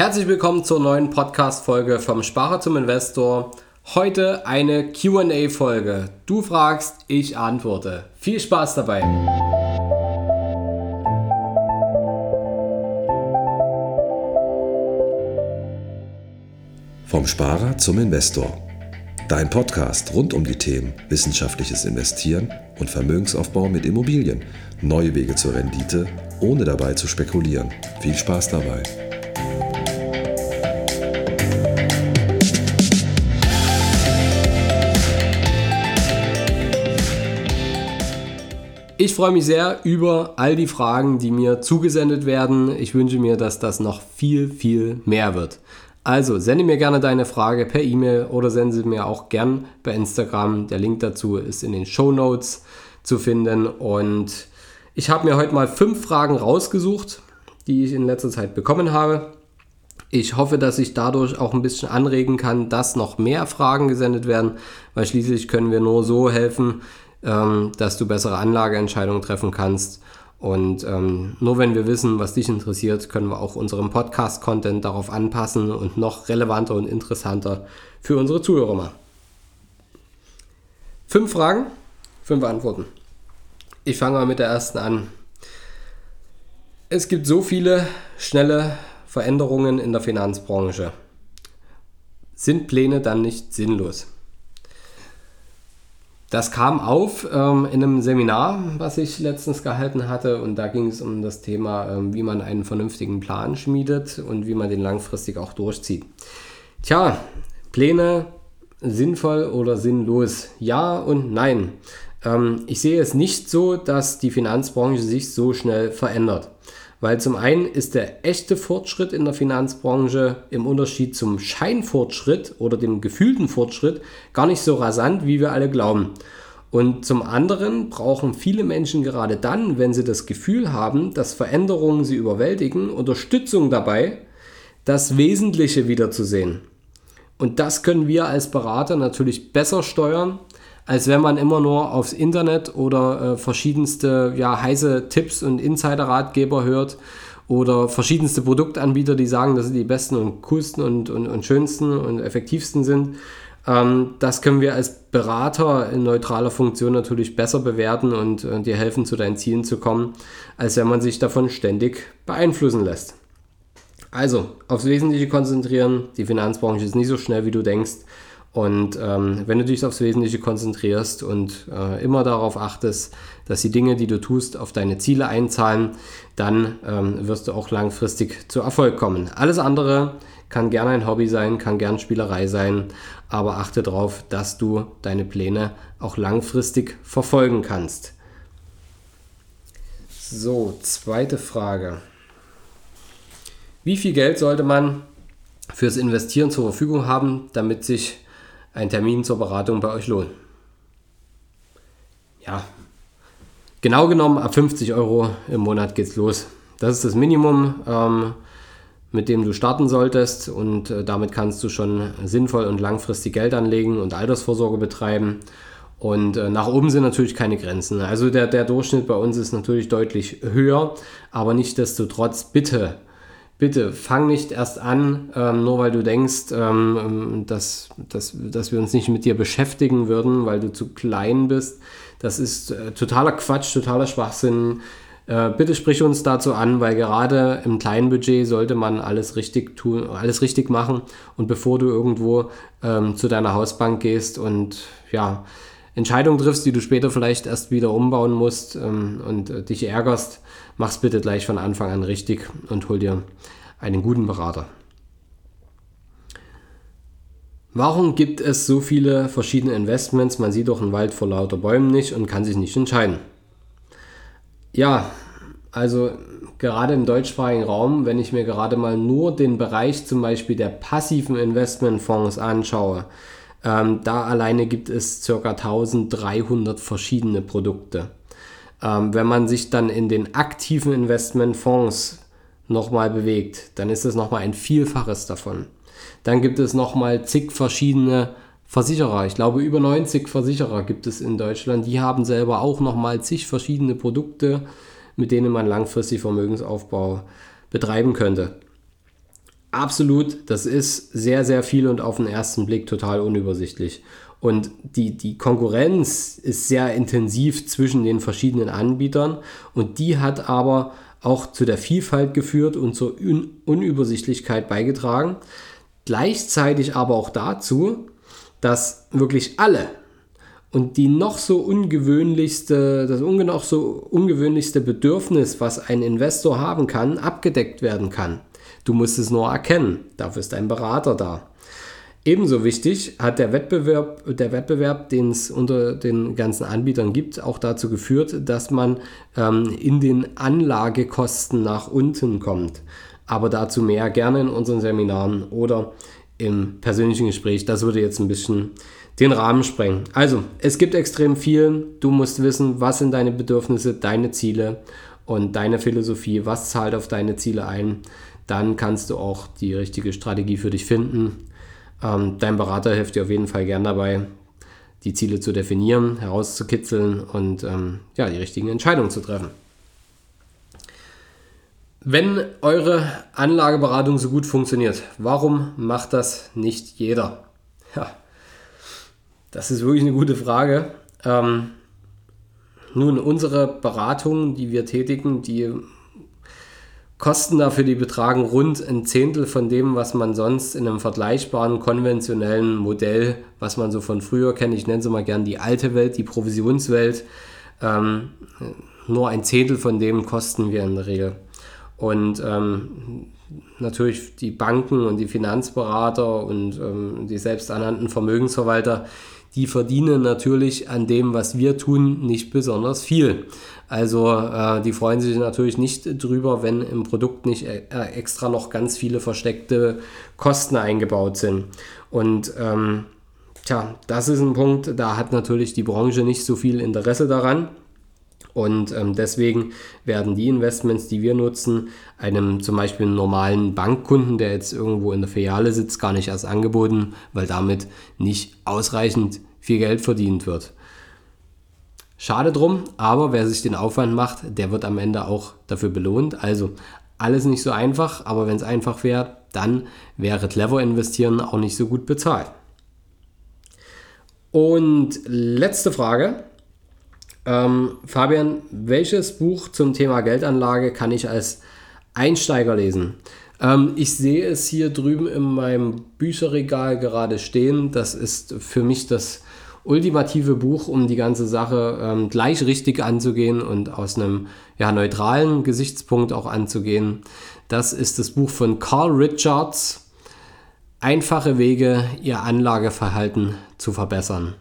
Herzlich willkommen zur neuen Podcast-Folge vom Sparer zum Investor. Heute eine QA-Folge. Du fragst, ich antworte. Viel Spaß dabei! Vom Sparer zum Investor. Dein Podcast rund um die Themen wissenschaftliches Investieren und Vermögensaufbau mit Immobilien. Neue Wege zur Rendite, ohne dabei zu spekulieren. Viel Spaß dabei! Ich freue mich sehr über all die Fragen, die mir zugesendet werden. Ich wünsche mir, dass das noch viel, viel mehr wird. Also sende mir gerne deine Frage per E-Mail oder sende sie mir auch gern bei Instagram. Der Link dazu ist in den Show Notes zu finden. Und ich habe mir heute mal fünf Fragen rausgesucht, die ich in letzter Zeit bekommen habe. Ich hoffe, dass ich dadurch auch ein bisschen anregen kann, dass noch mehr Fragen gesendet werden, weil schließlich können wir nur so helfen, ähm, dass du bessere Anlageentscheidungen treffen kannst. Und ähm, nur wenn wir wissen, was dich interessiert, können wir auch unseren Podcast-Content darauf anpassen und noch relevanter und interessanter für unsere Zuhörer machen. Fünf Fragen, fünf Antworten. Ich fange mal mit der ersten an. Es gibt so viele schnelle Veränderungen in der Finanzbranche. Sind Pläne dann nicht sinnlos? Das kam auf ähm, in einem Seminar, was ich letztens gehalten hatte. Und da ging es um das Thema, ähm, wie man einen vernünftigen Plan schmiedet und wie man den langfristig auch durchzieht. Tja, Pläne sinnvoll oder sinnlos? Ja und nein. Ähm, ich sehe es nicht so, dass die Finanzbranche sich so schnell verändert. Weil zum einen ist der echte Fortschritt in der Finanzbranche im Unterschied zum Scheinfortschritt oder dem gefühlten Fortschritt gar nicht so rasant, wie wir alle glauben. Und zum anderen brauchen viele Menschen gerade dann, wenn sie das Gefühl haben, dass Veränderungen sie überwältigen, Unterstützung dabei, das Wesentliche wiederzusehen. Und das können wir als Berater natürlich besser steuern, als wenn man immer nur aufs Internet oder äh, verschiedenste ja, heiße Tipps und Insider-Ratgeber hört oder verschiedenste Produktanbieter, die sagen, dass sie die besten und coolsten und, und, und schönsten und effektivsten sind. Ähm, das können wir als Berater in neutraler Funktion natürlich besser bewerten und äh, dir helfen, zu deinen Zielen zu kommen, als wenn man sich davon ständig beeinflussen lässt. Also, aufs Wesentliche konzentrieren. Die Finanzbranche ist nicht so schnell, wie du denkst. Und ähm, wenn du dich aufs Wesentliche konzentrierst und äh, immer darauf achtest, dass die Dinge, die du tust, auf deine Ziele einzahlen, dann ähm, wirst du auch langfristig zu Erfolg kommen. Alles andere kann gerne ein Hobby sein, kann gern Spielerei sein, aber achte darauf, dass du deine Pläne auch langfristig verfolgen kannst. So, zweite Frage. Wie viel Geld sollte man fürs Investieren zur Verfügung haben, damit sich ein Termin zur Beratung bei euch lohnt. Ja, genau genommen ab 50 Euro im Monat geht's los. Das ist das Minimum, ähm, mit dem du starten solltest und äh, damit kannst du schon sinnvoll und langfristig Geld anlegen und Altersvorsorge betreiben. Und äh, nach oben sind natürlich keine Grenzen. Also der, der Durchschnitt bei uns ist natürlich deutlich höher, aber nichtsdestotrotz bitte bitte fang nicht erst an, ähm, nur weil du denkst, ähm, dass, dass, dass wir uns nicht mit dir beschäftigen würden, weil du zu klein bist. Das ist äh, totaler Quatsch, totaler Schwachsinn. Äh, bitte sprich uns dazu an, weil gerade im kleinen Budget sollte man alles richtig tun, alles richtig machen. Und bevor du irgendwo ähm, zu deiner Hausbank gehst und ja, Entscheidungen triffst, die du später vielleicht erst wieder umbauen musst ähm, und äh, dich ärgerst, mach's bitte gleich von Anfang an richtig und hol dir einen guten Berater. Warum gibt es so viele verschiedene Investments? Man sieht doch einen Wald vor lauter Bäumen nicht und kann sich nicht entscheiden. Ja, also gerade im deutschsprachigen Raum, wenn ich mir gerade mal nur den Bereich zum Beispiel der passiven Investmentfonds anschaue, ähm, da alleine gibt es ca. 1300 verschiedene Produkte. Ähm, wenn man sich dann in den aktiven Investmentfonds nochmal bewegt, dann ist es nochmal ein Vielfaches davon. Dann gibt es nochmal zig verschiedene Versicherer. Ich glaube, über 90 Versicherer gibt es in Deutschland. Die haben selber auch nochmal zig verschiedene Produkte, mit denen man langfristig Vermögensaufbau betreiben könnte. Absolut, das ist sehr, sehr viel und auf den ersten Blick total unübersichtlich. Und die, die Konkurrenz ist sehr intensiv zwischen den verschiedenen Anbietern und die hat aber auch zu der Vielfalt geführt und zur Un Unübersichtlichkeit beigetragen. Gleichzeitig aber auch dazu, dass wirklich alle und die noch so ungewöhnlichste, das noch so ungewöhnlichste Bedürfnis, was ein Investor haben kann, abgedeckt werden kann. Du musst es nur erkennen. Dafür ist ein Berater da. Ebenso wichtig hat der Wettbewerb, der Wettbewerb, den es unter den ganzen Anbietern gibt, auch dazu geführt, dass man ähm, in den Anlagekosten nach unten kommt. Aber dazu mehr gerne in unseren Seminaren oder im persönlichen Gespräch. Das würde jetzt ein bisschen den Rahmen sprengen. Also, es gibt extrem viel. Du musst wissen, was sind deine Bedürfnisse, deine Ziele und deine Philosophie, was zahlt auf deine Ziele ein. Dann kannst du auch die richtige Strategie für dich finden ähm, dein Berater hilft dir auf jeden Fall gern dabei, die Ziele zu definieren, herauszukitzeln und ähm, ja, die richtigen Entscheidungen zu treffen. Wenn eure Anlageberatung so gut funktioniert, warum macht das nicht jeder? Ja, das ist wirklich eine gute Frage. Ähm, nun, unsere Beratungen, die wir tätigen, die Kosten dafür, die betragen rund ein Zehntel von dem, was man sonst in einem vergleichbaren konventionellen Modell, was man so von früher kennt, ich nenne es mal gern die alte Welt, die Provisionswelt, ähm, nur ein Zehntel von dem kosten wir in der Regel. Und ähm, natürlich die Banken und die Finanzberater und ähm, die selbsternannten Vermögensverwalter, die verdienen natürlich an dem, was wir tun, nicht besonders viel. Also äh, die freuen sich natürlich nicht drüber, wenn im Produkt nicht äh, extra noch ganz viele versteckte Kosten eingebaut sind. Und ähm, tja, das ist ein Punkt, da hat natürlich die Branche nicht so viel Interesse daran. Und ähm, deswegen werden die Investments, die wir nutzen, einem zum Beispiel normalen Bankkunden, der jetzt irgendwo in der Filiale sitzt, gar nicht erst angeboten, weil damit nicht ausreichend viel Geld verdient wird. Schade drum, aber wer sich den Aufwand macht, der wird am Ende auch dafür belohnt. Also alles nicht so einfach, aber wenn es einfach wäre, dann wäre clever investieren auch nicht so gut bezahlt. Und letzte Frage. Ähm, Fabian, welches Buch zum Thema Geldanlage kann ich als Einsteiger lesen? Ähm, ich sehe es hier drüben in meinem Bücherregal gerade stehen. Das ist für mich das ultimative Buch, um die ganze Sache ähm, gleich richtig anzugehen und aus einem ja, neutralen Gesichtspunkt auch anzugehen. Das ist das Buch von Carl Richards. Einfache Wege, Ihr Anlageverhalten zu verbessern.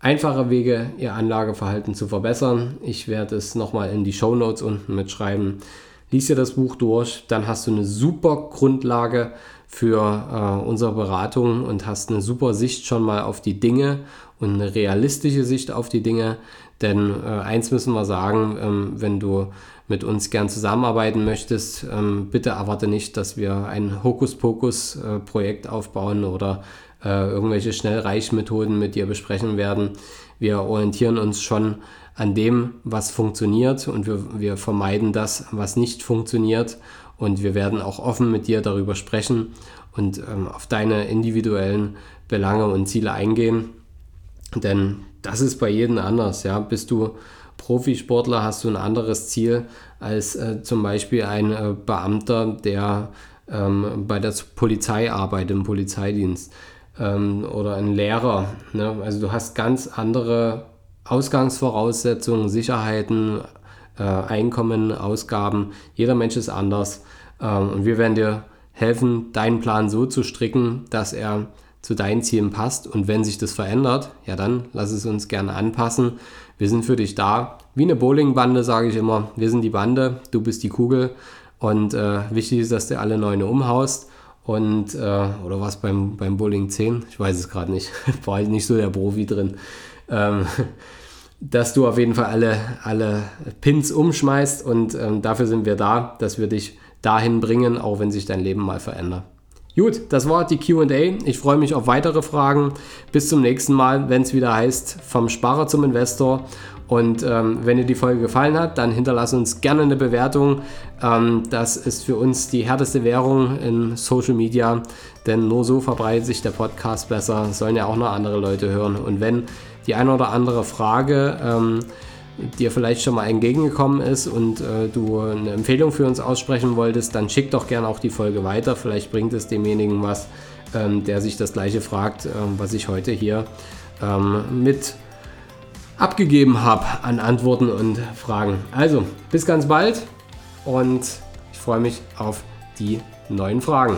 Einfache Wege, Ihr Anlageverhalten zu verbessern. Ich werde es nochmal in die Show Notes unten mitschreiben. Lies dir das Buch durch, dann hast du eine super Grundlage für äh, unsere Beratung und hast eine super Sicht schon mal auf die Dinge und eine realistische Sicht auf die Dinge. Denn äh, eins müssen wir sagen, ähm, wenn du mit uns gern zusammenarbeiten möchtest, ähm, bitte erwarte nicht, dass wir ein Hokuspokus-Projekt äh, aufbauen oder äh, irgendwelche Schnellreichmethoden mit dir besprechen werden. Wir orientieren uns schon an dem, was funktioniert und wir, wir vermeiden das, was nicht funktioniert und wir werden auch offen mit dir darüber sprechen und ähm, auf deine individuellen Belange und Ziele eingehen. Denn das ist bei jedem anders. Ja? Bist du Profisportler, hast du ein anderes Ziel als äh, zum Beispiel ein äh, Beamter, der ähm, bei der Polizei arbeitet, im Polizeidienst ähm, oder ein Lehrer. Ne? Also du hast ganz andere Ausgangsvoraussetzungen, Sicherheiten, äh, Einkommen, Ausgaben. Jeder Mensch ist anders ähm, und wir werden dir helfen, deinen Plan so zu stricken, dass er zu deinen Zielen passt. Und wenn sich das verändert, ja dann lass es uns gerne anpassen. Wir sind für dich da. Wie eine Bowlingbande, sage ich immer. Wir sind die Bande, du bist die Kugel. Und äh, wichtig ist, dass du alle Neune umhaust. Und, äh, oder was beim, beim Bowling 10? Ich weiß es gerade nicht. War halt nicht so der Profi drin. Ähm, dass du auf jeden Fall alle, alle Pins umschmeißt und ähm, dafür sind wir da, dass wir dich dahin bringen, auch wenn sich dein Leben mal verändert. Gut, das war die QA. Ich freue mich auf weitere Fragen. Bis zum nächsten Mal, wenn es wieder heißt, vom Sparer zum Investor. Und ähm, wenn dir die Folge gefallen hat, dann hinterlass uns gerne eine Bewertung. Ähm, das ist für uns die härteste Währung in Social Media, denn nur so verbreitet sich der Podcast besser. Sollen ja auch noch andere Leute hören. Und wenn die eine oder andere Frage ähm, dir vielleicht schon mal entgegengekommen ist und äh, du eine Empfehlung für uns aussprechen wolltest, dann schick doch gerne auch die Folge weiter. Vielleicht bringt es demjenigen was, ähm, der sich das gleiche fragt, ähm, was ich heute hier ähm, mit abgegeben habe an Antworten und Fragen. Also, bis ganz bald und ich freue mich auf die neuen Fragen.